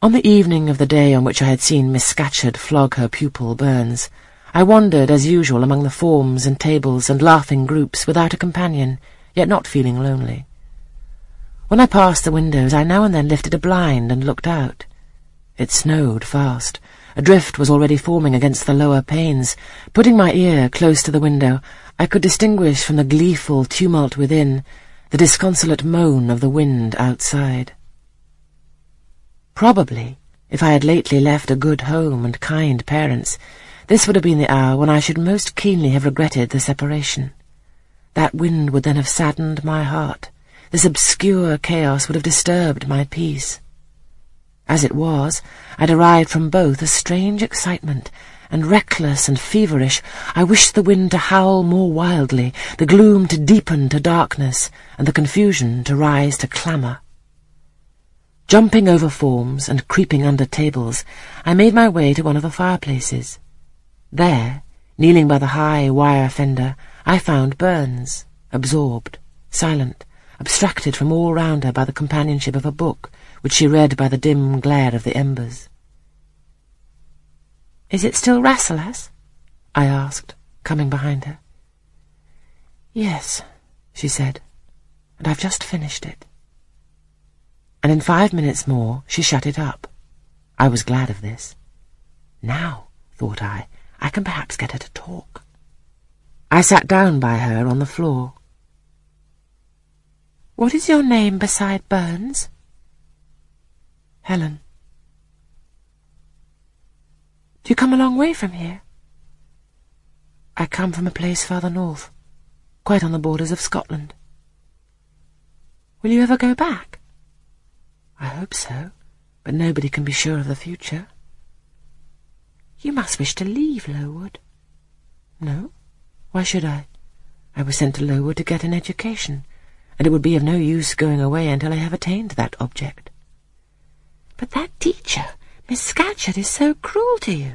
On the evening of the day on which I had seen Miss Scatcherd flog her pupil Burns, I wandered as usual among the forms and tables and laughing groups without a companion, yet not feeling lonely. When I passed the windows, I now and then lifted a blind and looked out. It snowed fast. A drift was already forming against the lower panes. Putting my ear close to the window, I could distinguish from the gleeful tumult within the disconsolate moan of the wind outside. Probably, if I had lately left a good home and kind parents, this would have been the hour when I should most keenly have regretted the separation. That wind would then have saddened my heart. This obscure chaos would have disturbed my peace. As it was, I derived from both a strange excitement, and reckless and feverish, I wished the wind to howl more wildly, the gloom to deepen to darkness, and the confusion to rise to clamour. Jumping over forms and creeping under tables, I made my way to one of the fireplaces. There, kneeling by the high wire fender, I found Burns, absorbed, silent, abstracted from all round her by the companionship of a book, which she read by the dim glare of the embers. "'Is it still Rasselas?' I asked, coming behind her. "'Yes,' she said, "'and I've just finished it.' And in five minutes more she shut it up. I was glad of this. Now, thought I, I can perhaps get her to talk. I sat down by her on the floor. What is your name beside Burns? Helen. Do you come a long way from here? I come from a place farther north, quite on the borders of Scotland. Will you ever go back? I hope so, but nobody can be sure of the future. You must wish to leave Lowood. No? Why should I? I was sent to Lowood to get an education, and it would be of no use going away until I have attained that object. But that teacher, Miss Scatcherd, is so cruel to you.